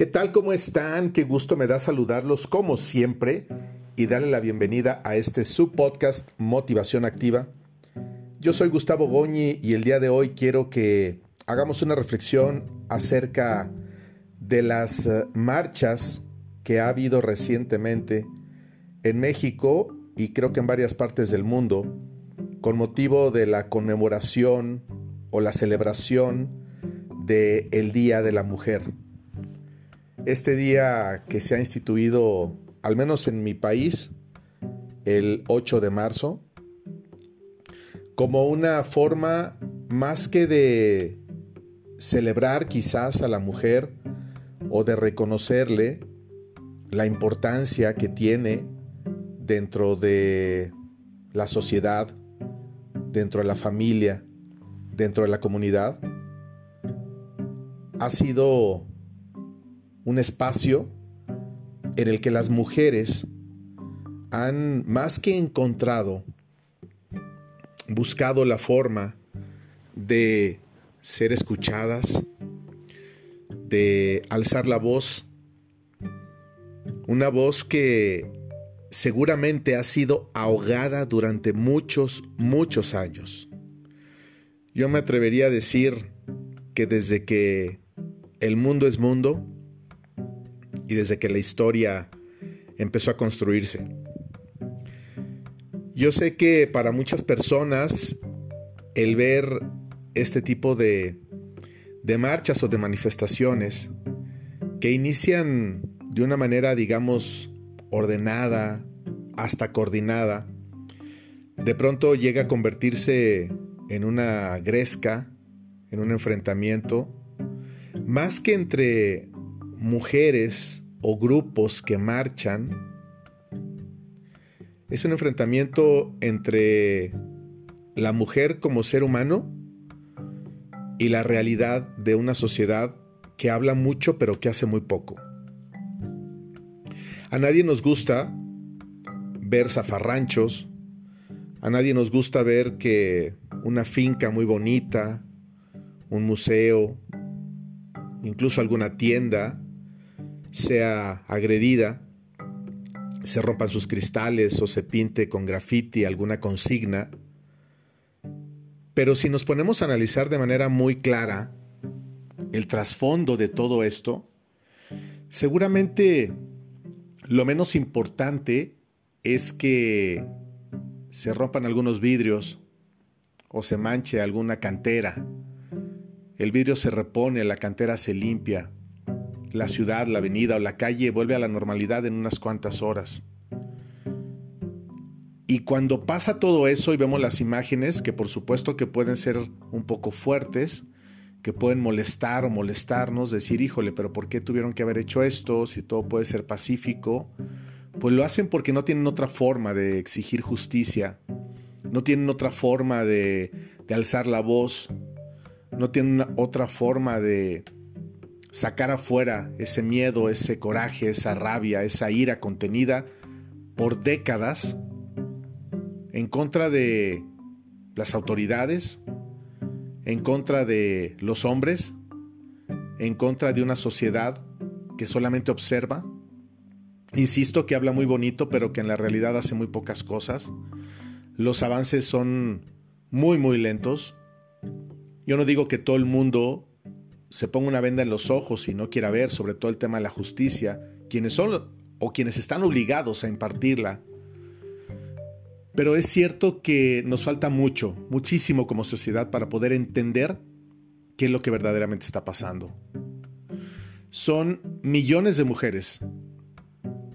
¿Qué tal? ¿Cómo están? Qué gusto me da saludarlos como siempre y darle la bienvenida a este subpodcast Motivación Activa. Yo soy Gustavo Goñi y el día de hoy quiero que hagamos una reflexión acerca de las eh, marchas que ha habido recientemente en México y creo que en varias partes del mundo con motivo de la conmemoración o la celebración del el Día de la Mujer. Este día que se ha instituido, al menos en mi país, el 8 de marzo, como una forma más que de celebrar quizás a la mujer o de reconocerle la importancia que tiene dentro de la sociedad, dentro de la familia, dentro de la comunidad, ha sido un espacio en el que las mujeres han más que encontrado, buscado la forma de ser escuchadas, de alzar la voz, una voz que seguramente ha sido ahogada durante muchos, muchos años. Yo me atrevería a decir que desde que el mundo es mundo y desde que la historia empezó a construirse. Yo sé que para muchas personas el ver este tipo de, de marchas o de manifestaciones que inician de una manera, digamos, ordenada, hasta coordinada, de pronto llega a convertirse en una gresca, en un enfrentamiento, más que entre mujeres o grupos que marchan, es un enfrentamiento entre la mujer como ser humano y la realidad de una sociedad que habla mucho pero que hace muy poco. A nadie nos gusta ver zafarranchos, a nadie nos gusta ver que una finca muy bonita, un museo, incluso alguna tienda sea agredida, se rompan sus cristales o se pinte con graffiti alguna consigna. Pero si nos ponemos a analizar de manera muy clara el trasfondo de todo esto, seguramente lo menos importante es que se rompan algunos vidrios o se manche alguna cantera. El vidrio se repone, la cantera se limpia, la ciudad, la avenida o la calle vuelve a la normalidad en unas cuantas horas. Y cuando pasa todo eso y vemos las imágenes, que por supuesto que pueden ser un poco fuertes, que pueden molestar o molestarnos, decir, híjole, pero ¿por qué tuvieron que haber hecho esto? Si todo puede ser pacífico. Pues lo hacen porque no tienen otra forma de exigir justicia, no tienen otra forma de, de alzar la voz, no tienen otra forma de sacar afuera ese miedo, ese coraje, esa rabia, esa ira contenida por décadas en contra de las autoridades, en contra de los hombres, en contra de una sociedad que solamente observa. Insisto que habla muy bonito, pero que en la realidad hace muy pocas cosas. Los avances son muy, muy lentos. Yo no digo que todo el mundo se ponga una venda en los ojos y no quiera ver sobre todo el tema de la justicia, quienes son o quienes están obligados a impartirla. Pero es cierto que nos falta mucho, muchísimo como sociedad para poder entender qué es lo que verdaderamente está pasando. Son millones de mujeres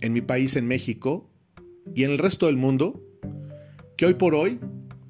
en mi país, en México, y en el resto del mundo, que hoy por hoy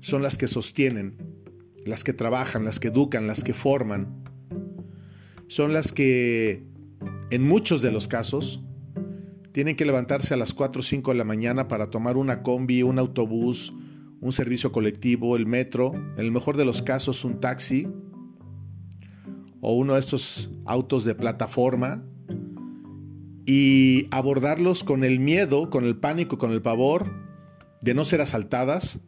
son las que sostienen, las que trabajan, las que educan, las que forman. Son las que, en muchos de los casos, tienen que levantarse a las 4 o 5 de la mañana para tomar una combi, un autobús, un servicio colectivo, el metro, en el mejor de los casos un taxi o uno de estos autos de plataforma y abordarlos con el miedo, con el pánico, con el pavor de no ser asaltadas,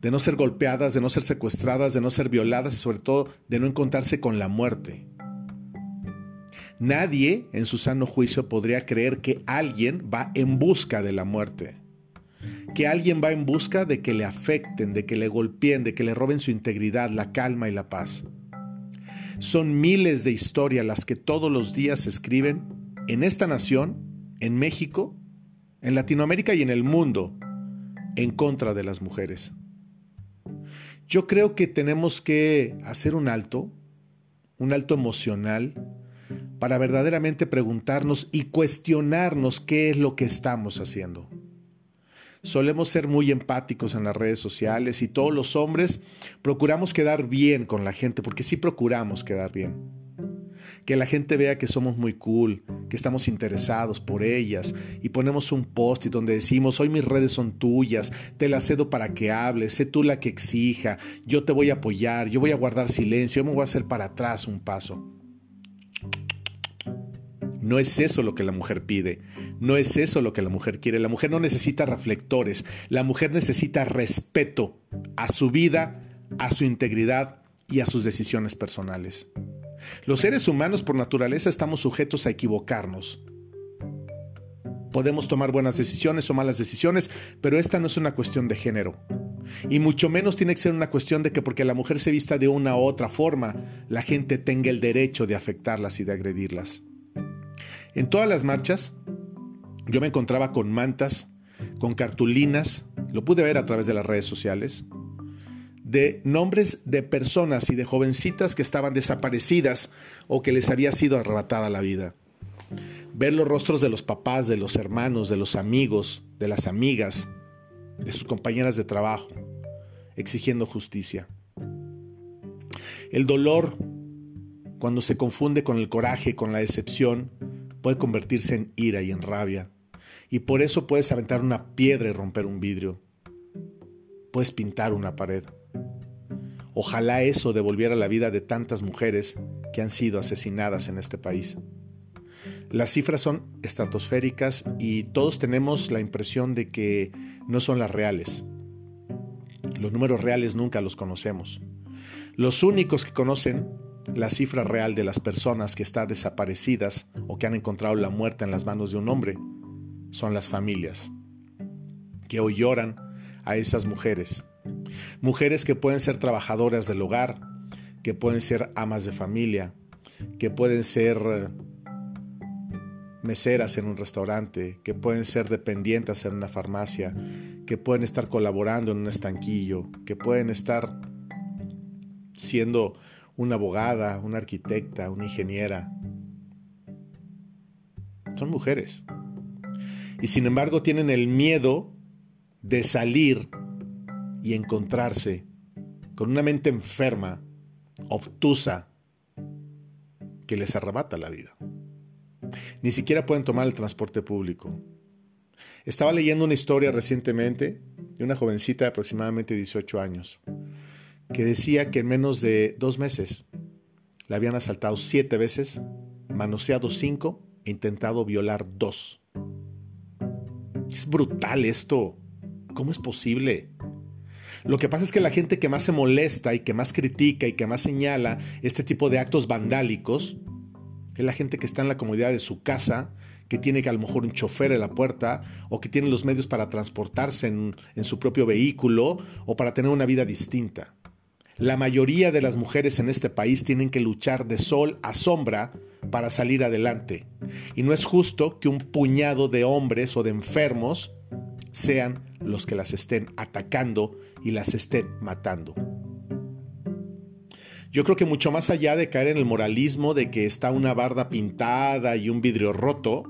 de no ser golpeadas, de no ser secuestradas, de no ser violadas y sobre todo de no encontrarse con la muerte. Nadie en su sano juicio podría creer que alguien va en busca de la muerte. Que alguien va en busca de que le afecten, de que le golpeen, de que le roben su integridad, la calma y la paz. Son miles de historias las que todos los días se escriben en esta nación, en México, en Latinoamérica y en el mundo en contra de las mujeres. Yo creo que tenemos que hacer un alto, un alto emocional, para verdaderamente preguntarnos y cuestionarnos qué es lo que estamos haciendo. Solemos ser muy empáticos en las redes sociales y todos los hombres procuramos quedar bien con la gente, porque sí procuramos quedar bien. Que la gente vea que somos muy cool, que estamos interesados por ellas y ponemos un post donde decimos, hoy mis redes son tuyas, te las cedo para que hables, sé tú la que exija, yo te voy a apoyar, yo voy a guardar silencio, yo me voy a hacer para atrás un paso. No es eso lo que la mujer pide, no es eso lo que la mujer quiere. La mujer no necesita reflectores, la mujer necesita respeto a su vida, a su integridad y a sus decisiones personales. Los seres humanos por naturaleza estamos sujetos a equivocarnos. Podemos tomar buenas decisiones o malas decisiones, pero esta no es una cuestión de género. Y mucho menos tiene que ser una cuestión de que porque la mujer se vista de una u otra forma, la gente tenga el derecho de afectarlas y de agredirlas. En todas las marchas, yo me encontraba con mantas, con cartulinas, lo pude ver a través de las redes sociales, de nombres de personas y de jovencitas que estaban desaparecidas o que les había sido arrebatada la vida. Ver los rostros de los papás, de los hermanos, de los amigos, de las amigas, de sus compañeras de trabajo, exigiendo justicia. El dolor, cuando se confunde con el coraje, con la decepción, puede convertirse en ira y en rabia. Y por eso puedes aventar una piedra y romper un vidrio. Puedes pintar una pared. Ojalá eso devolviera la vida de tantas mujeres que han sido asesinadas en este país. Las cifras son estratosféricas y todos tenemos la impresión de que no son las reales. Los números reales nunca los conocemos. Los únicos que conocen la cifra real de las personas que están desaparecidas o que han encontrado la muerte en las manos de un hombre son las familias, que hoy lloran a esas mujeres. Mujeres que pueden ser trabajadoras del hogar, que pueden ser amas de familia, que pueden ser eh, meseras en un restaurante, que pueden ser dependientes en una farmacia, que pueden estar colaborando en un estanquillo, que pueden estar siendo una abogada, una arquitecta, una ingeniera. Son mujeres. Y sin embargo tienen el miedo de salir y encontrarse con una mente enferma, obtusa, que les arrebata la vida. Ni siquiera pueden tomar el transporte público. Estaba leyendo una historia recientemente de una jovencita de aproximadamente 18 años que decía que en menos de dos meses la habían asaltado siete veces, manoseado cinco e intentado violar dos. Es brutal esto. ¿Cómo es posible? Lo que pasa es que la gente que más se molesta y que más critica y que más señala este tipo de actos vandálicos es la gente que está en la comodidad de su casa, que tiene que a lo mejor un chofer en la puerta o que tiene los medios para transportarse en, en su propio vehículo o para tener una vida distinta. La mayoría de las mujeres en este país tienen que luchar de sol a sombra para salir adelante. Y no es justo que un puñado de hombres o de enfermos sean los que las estén atacando y las estén matando. Yo creo que mucho más allá de caer en el moralismo de que está una barda pintada y un vidrio roto,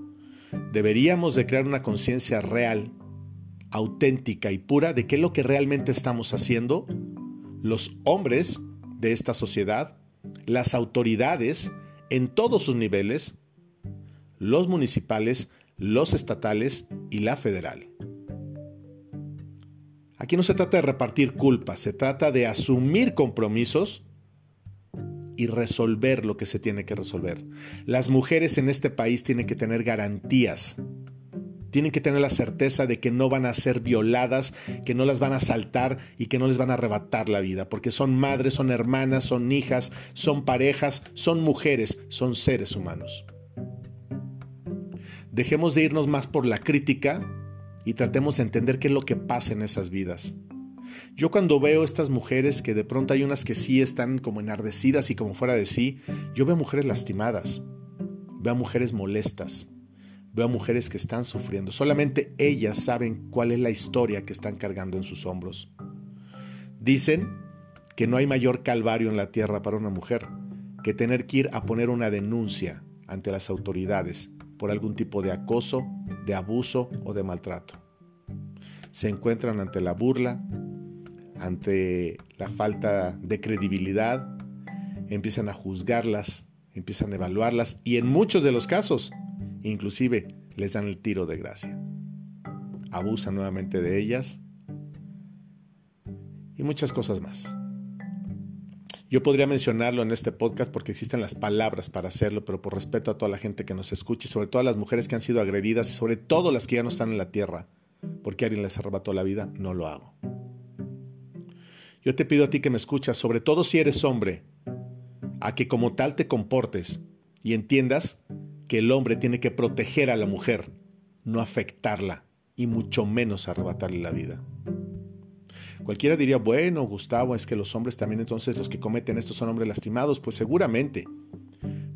deberíamos de crear una conciencia real, auténtica y pura de qué es lo que realmente estamos haciendo los hombres de esta sociedad, las autoridades en todos sus niveles, los municipales, los estatales y la federal. Aquí no se trata de repartir culpas, se trata de asumir compromisos y resolver lo que se tiene que resolver. Las mujeres en este país tienen que tener garantías tienen que tener la certeza de que no van a ser violadas, que no las van a asaltar y que no les van a arrebatar la vida, porque son madres, son hermanas, son hijas, son parejas, son mujeres, son seres humanos. Dejemos de irnos más por la crítica y tratemos de entender qué es lo que pasa en esas vidas. Yo cuando veo estas mujeres, que de pronto hay unas que sí están como enardecidas y como fuera de sí, yo veo mujeres lastimadas, veo mujeres molestas, veo mujeres que están sufriendo. Solamente ellas saben cuál es la historia que están cargando en sus hombros. Dicen que no hay mayor calvario en la tierra para una mujer que tener que ir a poner una denuncia ante las autoridades por algún tipo de acoso, de abuso o de maltrato. Se encuentran ante la burla, ante la falta de credibilidad, empiezan a juzgarlas, empiezan a evaluarlas y en muchos de los casos, inclusive, les dan el tiro de gracia. Abusan nuevamente de ellas y muchas cosas más. Yo podría mencionarlo en este podcast porque existen las palabras para hacerlo, pero por respeto a toda la gente que nos escucha y sobre todo a las mujeres que han sido agredidas y sobre todo las que ya no están en la tierra, porque alguien les arrebató la vida, no lo hago. Yo te pido a ti que me escuchas, sobre todo si eres hombre, a que como tal te comportes y entiendas que el hombre tiene que proteger a la mujer, no afectarla y mucho menos arrebatarle la vida. Cualquiera diría, bueno, Gustavo, es que los hombres también entonces los que cometen esto son hombres lastimados. Pues seguramente.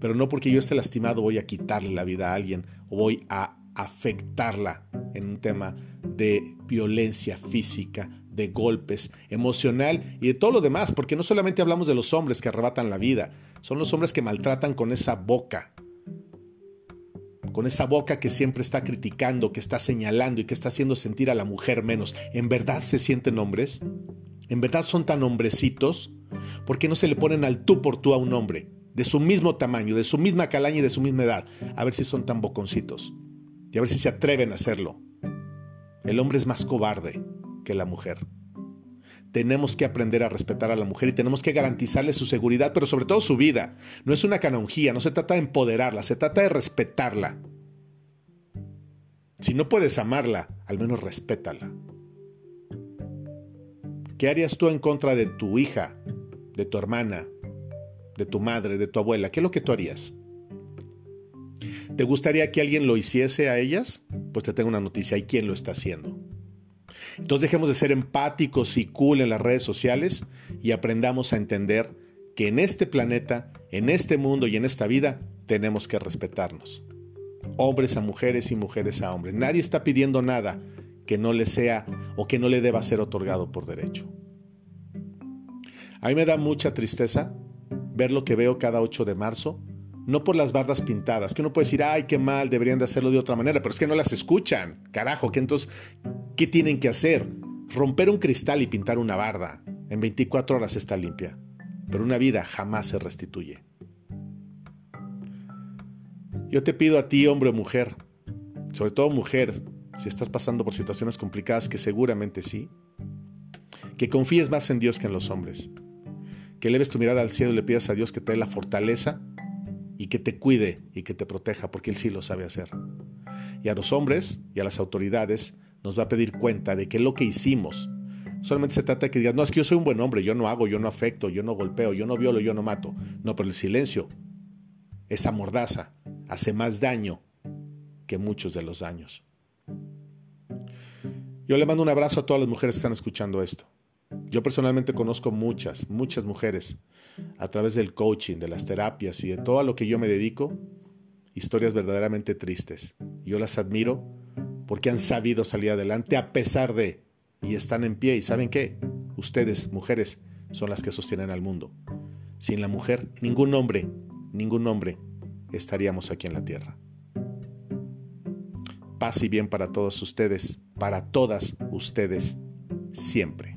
Pero no porque yo esté lastimado voy a quitarle la vida a alguien o voy a afectarla en un tema de violencia física, de golpes, emocional y de todo lo demás, porque no solamente hablamos de los hombres que arrebatan la vida, son los hombres que maltratan con esa boca, con esa boca que siempre está criticando, que está señalando y que está haciendo sentir a la mujer menos, ¿en verdad se sienten hombres? ¿En verdad son tan hombrecitos? ¿Por qué no se le ponen al tú por tú a un hombre, de su mismo tamaño, de su misma calaña y de su misma edad, a ver si son tan boconcitos? Y a ver si se atreven a hacerlo. El hombre es más cobarde que la mujer. Tenemos que aprender a respetar a la mujer y tenemos que garantizarle su seguridad, pero sobre todo su vida. No es una canonjía, no se trata de empoderarla, se trata de respetarla. Si no puedes amarla, al menos respétala. ¿Qué harías tú en contra de tu hija, de tu hermana, de tu madre, de tu abuela? ¿Qué es lo que tú harías? ¿Te gustaría que alguien lo hiciese a ellas? Pues te tengo una noticia, ¿y quién lo está haciendo? Entonces dejemos de ser empáticos y cool en las redes sociales y aprendamos a entender que en este planeta, en este mundo y en esta vida tenemos que respetarnos. Hombres a mujeres y mujeres a hombres. Nadie está pidiendo nada que no le sea o que no le deba ser otorgado por derecho. A mí me da mucha tristeza ver lo que veo cada 8 de marzo, no por las bardas pintadas, que uno puede decir, ay, qué mal, deberían de hacerlo de otra manera, pero es que no las escuchan, carajo, que entonces, ¿Qué tienen que hacer? Romper un cristal y pintar una barda. En 24 horas está limpia. Pero una vida jamás se restituye. Yo te pido a ti, hombre o mujer, sobre todo mujer, si estás pasando por situaciones complicadas, que seguramente sí, que confíes más en Dios que en los hombres, que leves tu mirada al cielo y le pidas a Dios que te dé la fortaleza y que te cuide y que te proteja, porque Él sí lo sabe hacer. Y a los hombres y a las autoridades, nos va a pedir cuenta de que lo que hicimos. Solamente se trata de que digas, no, es que yo soy un buen hombre, yo no hago, yo no afecto, yo no golpeo, yo no violo, yo no mato. No, pero el silencio, esa mordaza, hace más daño que muchos de los daños. Yo le mando un abrazo a todas las mujeres que están escuchando esto. Yo personalmente conozco muchas, muchas mujeres a través del coaching, de las terapias y de todo a lo que yo me dedico, historias verdaderamente tristes. Yo las admiro porque han sabido salir adelante a pesar de, y están en pie. ¿Y saben qué? Ustedes, mujeres, son las que sostienen al mundo. Sin la mujer, ningún hombre, ningún hombre estaríamos aquí en la tierra. Paz y bien para todos ustedes, para todas ustedes, siempre.